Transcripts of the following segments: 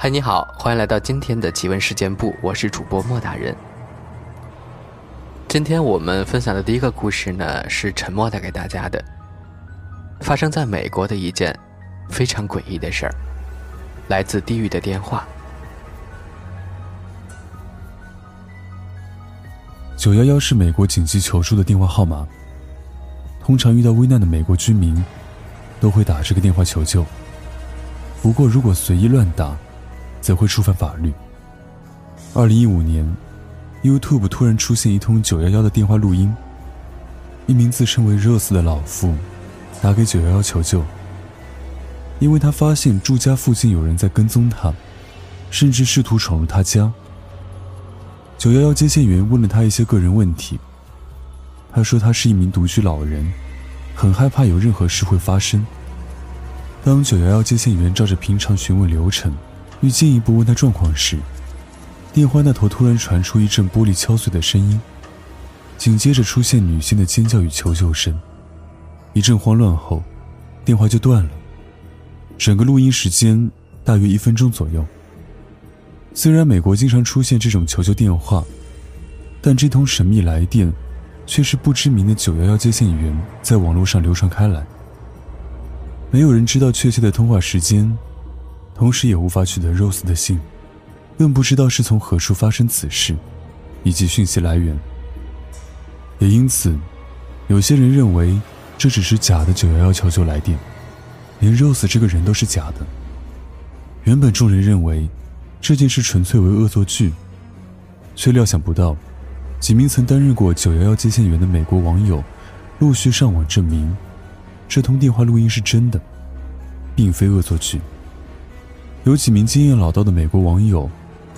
嗨，你好，欢迎来到今天的奇闻事件部，我是主播莫大人。今天我们分享的第一个故事呢，是沉默带给大家的，发生在美国的一件非常诡异的事儿，来自地狱的电话。九幺幺是美国紧急求助的电话号码，通常遇到危难的美国居民都会打这个电话求救。不过，如果随意乱打，则会触犯法律。二零一五年，YouTube 突然出现一通九幺幺的电话录音，一名自称为 Rose 的老妇打给九幺幺求救，因为他发现住家附近有人在跟踪他，甚至试图闯入他家。九幺幺接线员问了他一些个人问题。他说他是一名独居老人，很害怕有任何事会发生。当九幺幺接线员照着平常询问流程，欲进一步问他状况时，电话那头突然传出一阵玻璃敲碎的声音，紧接着出现女性的尖叫与求救声。一阵慌乱后，电话就断了。整个录音时间大约一分钟左右。虽然美国经常出现这种求救电话，但这通神秘来电却是不知名的911接线员在网络上流传开来。没有人知道确切的通话时间，同时也无法取得 Rose 的信，更不知道是从何处发生此事，以及讯息来源。也因此，有些人认为这只是假的911求救来电，连 Rose 这个人都是假的。原本众人认为。这件事纯粹为恶作剧，却料想不到，几名曾担任过九幺幺接线员的美国网友，陆续上网证明，这通电话录音是真的，并非恶作剧。有几名经验老道的美国网友，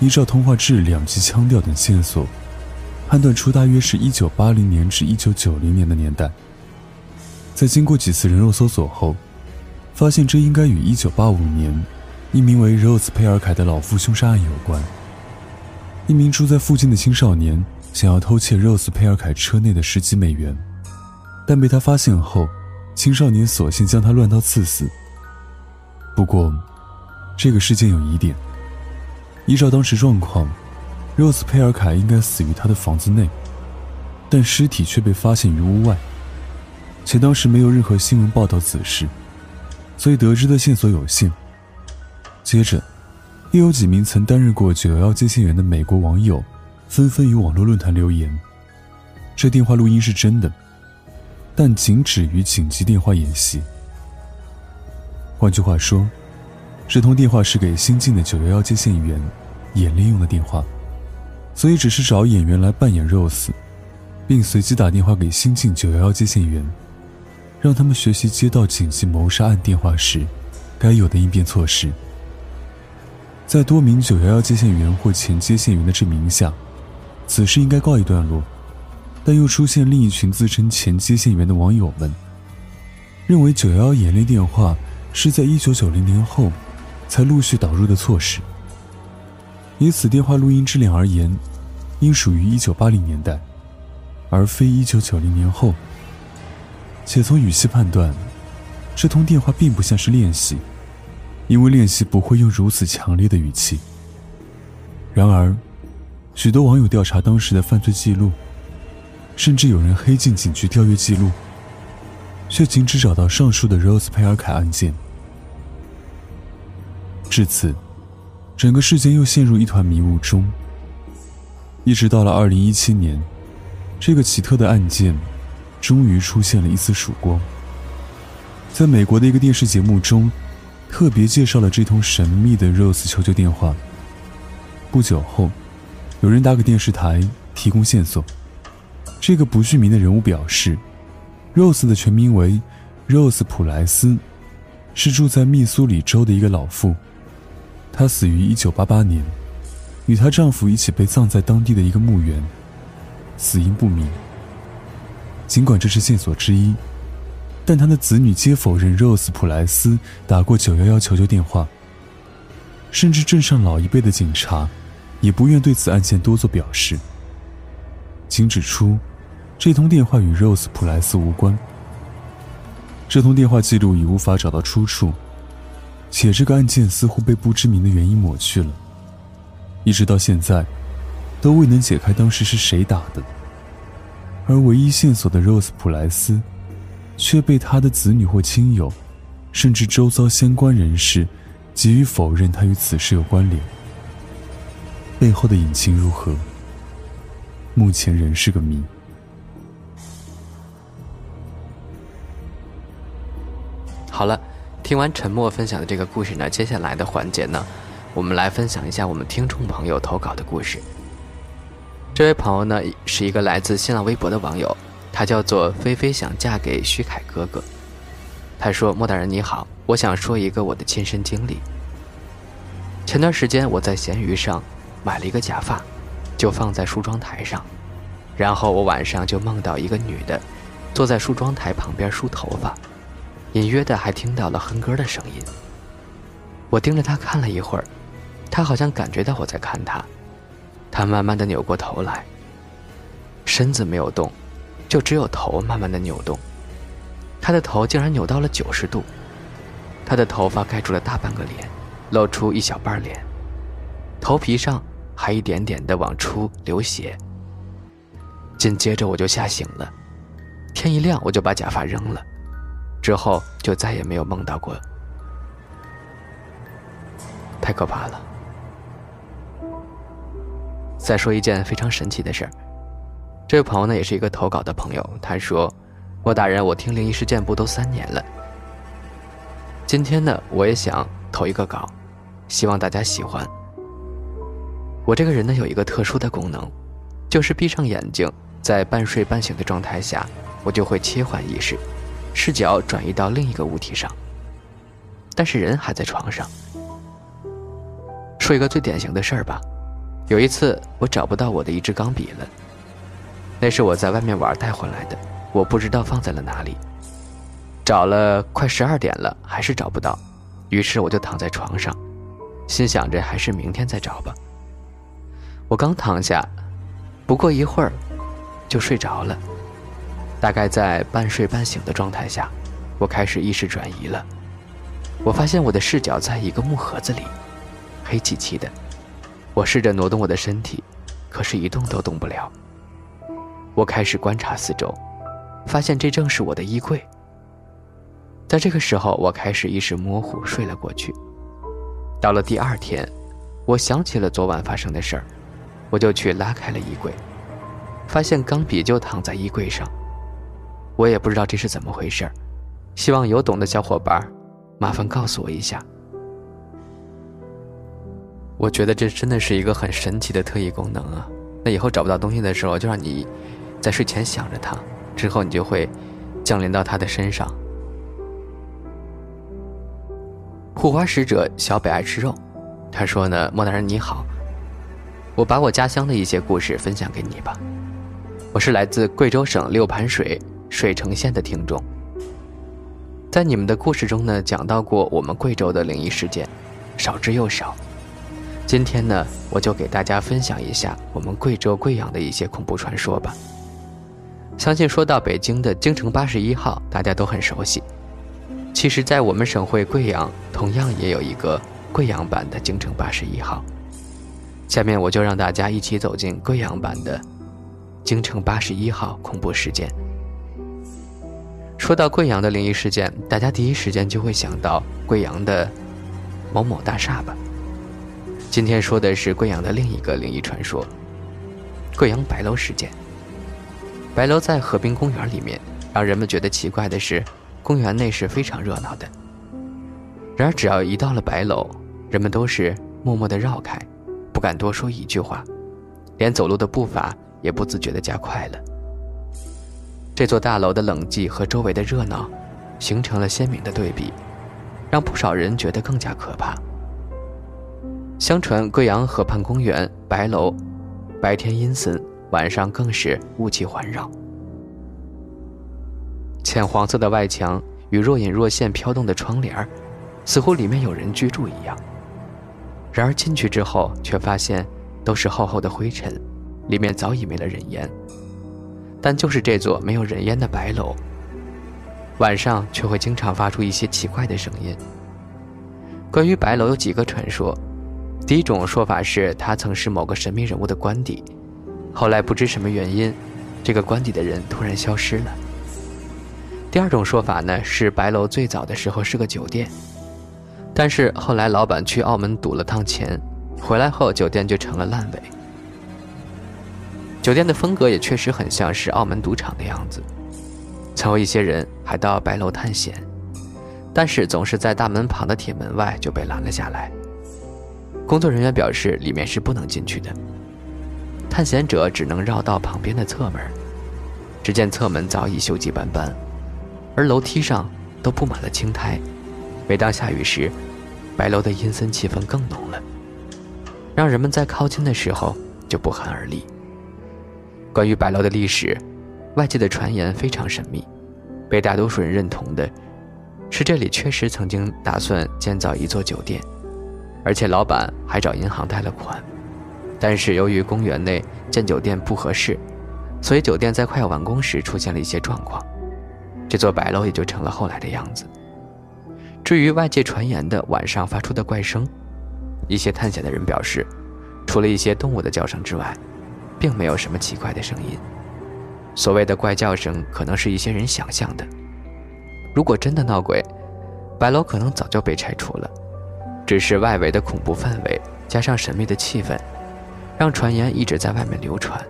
依照通话质量及腔调等线索，判断出大约是一九八零年至一九九零年的年代。在经过几次人肉搜索后，发现这应该与一九八五年。一名为 Rose 佩尔凯的老妇凶杀案有关。一名住在附近的青少年想要偷窃 Rose 佩尔凯车内的十几美元，但被他发现后，青少年索性将他乱刀刺死。不过，这个事件有疑点。依照当时状况，Rose 佩尔凯应该死于他的房子内，但尸体却被发现于屋外，且当时没有任何新闻报道此事，所以得知的线索有限。接着，又有几名曾担任过九幺幺接线员的美国网友，纷纷于网络论坛留言：这电话录音是真的，但仅止于紧急电话演习。换句话说，这通电话是给新进的九幺幺接线员演练用的电话，所以只是找演员来扮演 Rose，并随机打电话给新进九幺幺接线员，让他们学习接到紧急谋杀案电话时该有的应变措施。在多名911接线员或前接线员的证明下，此事应该告一段落。但又出现另一群自称前接线员的网友们，认为911演练电话是在1990年后才陆续导入的措施。以此电话录音质量而言，应属于1980年代，而非1990年后。且从语气判断，这通电话并不像是练习。因为练习不会用如此强烈的语气。然而，许多网友调查当时的犯罪记录，甚至有人黑进警局调阅记录，却仅只找到上述的 Rose 佩尔凯案件。至此，整个事件又陷入一团迷雾中。一直到了2017年，这个奇特的案件，终于出现了一丝曙光。在美国的一个电视节目中。特别介绍了这通神秘的 Rose 求救电话。不久后，有人打给电视台提供线索。这个不具名的人物表示，Rose 的全名为 Rose 普莱斯，是住在密苏里州的一个老妇。她死于1988年，与她丈夫一起被葬在当地的一个墓园，死因不明。尽管这是线索之一。但他的子女皆否认 Rose 普莱斯打过911求救电话，甚至镇上老一辈的警察也不愿对此案件多做表示，仅指出这通电话与 Rose 普莱斯无关。这通电话记录已无法找到出处，且这个案件似乎被不知名的原因抹去了，一直到现在，都未能解开当时是谁打的。而唯一线索的 Rose 普莱斯，却被他的子女或亲友，甚至周遭相关人士，给予否认他与此事有关联。背后的隐情如何？目前仍是个谜。好了，听完沉默分享的这个故事呢，接下来的环节呢，我们来分享一下我们听众朋友投稿的故事。这位朋友呢，是一个来自新浪微博的网友，他叫做菲菲，想嫁给徐凯哥哥。他说：“莫大人你好，我想说一个我的亲身经历。前段时间我在闲鱼上买了一个假发，就放在梳妆台上，然后我晚上就梦到一个女的坐在梳妆台旁边梳头发，隐约的还听到了哼歌的声音。我盯着他看了一会儿，他好像感觉到我在看他。”他慢慢的扭过头来，身子没有动，就只有头慢慢的扭动。他的头竟然扭到了九十度，他的头发盖住了大半个脸，露出一小半脸，头皮上还一点点的往出流血。紧接着我就吓醒了，天一亮我就把假发扔了，之后就再也没有梦到过，太可怕了。再说一件非常神奇的事儿，这位朋友呢也是一个投稿的朋友，他说：“莫大人，我听灵异事件部都三年了，今天呢我也想投一个稿，希望大家喜欢。我这个人呢有一个特殊的功能，就是闭上眼睛，在半睡半醒的状态下，我就会切换意识，视角转移到另一个物体上，但是人还在床上。说一个最典型的事儿吧。”有一次，我找不到我的一支钢笔了。那是我在外面玩带回来的，我不知道放在了哪里。找了快十二点了，还是找不到。于是我就躺在床上，心想着还是明天再找吧。我刚躺下，不过一会儿就睡着了。大概在半睡半醒的状态下，我开始意识转移了。我发现我的视角在一个木盒子里，黑漆漆的。我试着挪动我的身体，可是一动都动不了。我开始观察四周，发现这正是我的衣柜。在这个时候，我开始意识模糊，睡了过去。到了第二天，我想起了昨晚发生的事儿，我就去拉开了衣柜，发现钢笔就躺在衣柜上。我也不知道这是怎么回事希望有懂的小伙伴，麻烦告诉我一下。我觉得这真的是一个很神奇的特异功能啊！那以后找不到东西的时候，就让你在睡前想着它，之后你就会降临到他的身上。护花使者小北爱吃肉，他说呢：“莫大人你好，我把我家乡的一些故事分享给你吧。我是来自贵州省六盘水水城县的听众，在你们的故事中呢，讲到过我们贵州的灵异事件，少之又少。”今天呢，我就给大家分享一下我们贵州贵阳的一些恐怖传说吧。相信说到北京的京城八十一号，大家都很熟悉。其实，在我们省会贵阳，同样也有一个贵阳版的京城八十一号。下面我就让大家一起走进贵阳版的京城八十一号恐怖事件。说到贵阳的灵异事件，大家第一时间就会想到贵阳的某某大厦吧。今天说的是贵阳的另一个灵异传说——贵阳白楼事件。白楼在河滨公园里面，让人们觉得奇怪的是，公园内是非常热闹的。然而，只要一到了白楼，人们都是默默地绕开，不敢多说一句话，连走路的步伐也不自觉地加快了。这座大楼的冷寂和周围的热闹，形成了鲜明的对比，让不少人觉得更加可怕。相传贵阳河畔公园白楼，白天阴森，晚上更是雾气环绕。浅黄色的外墙与若隐若现飘动的窗帘似乎里面有人居住一样。然而进去之后，却发现都是厚厚的灰尘，里面早已没了人烟。但就是这座没有人烟的白楼，晚上却会经常发出一些奇怪的声音。关于白楼有几个传说，第一种说法是他曾是某个神秘人物的官邸，后来不知什么原因，这个官邸的人突然消失了。第二种说法呢是白楼最早的时候是个酒店，但是后来老板去澳门赌了趟钱，回来后酒店就成了烂尾。酒店的风格也确实很像是澳门赌场的样子，曾有一些人还到白楼探险，但是总是在大门旁的铁门外就被拦了下来。工作人员表示里面是不能进去的，探险者只能绕到旁边的侧门，只见侧门早已锈迹斑斑。而楼梯上都布满了青苔，每当下雨时，白楼的阴森气氛更浓了，让人们在靠近的时候就不寒而栗。关于白楼的历史，外界的传言非常神秘，被大多数人认同的是这里确实曾经打算建造一座酒店，而且老板还找银行贷了款，但是由于公园内建酒店不合适，所以酒店在快要完工时出现了一些状况。这座白楼也就成了后来的样子。至于外界传言的晚上发出的怪声，一些探险的人表示，除了一些动物的叫声之外，并没有什么奇怪的声音。所谓的怪叫声，可能是一些人想象的。如果真的闹鬼，白楼可能早就被拆除了，只是外围的恐怖氛围加上神秘的气氛，让传言一直在外面流传。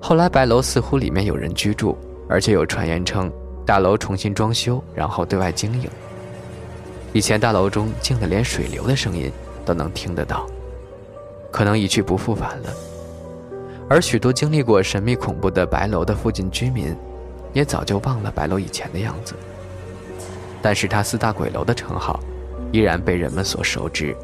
后来白楼似乎里面有人居住。而且有传言称，大楼重新装修，然后对外经营。以前大楼中静的连水流的声音都能听得到，可能一去不复返了。而许多经历过神秘恐怖的白楼的附近居民，也早就忘了白楼以前的样子。但是它四大鬼楼的称号，依然被人们所熟知。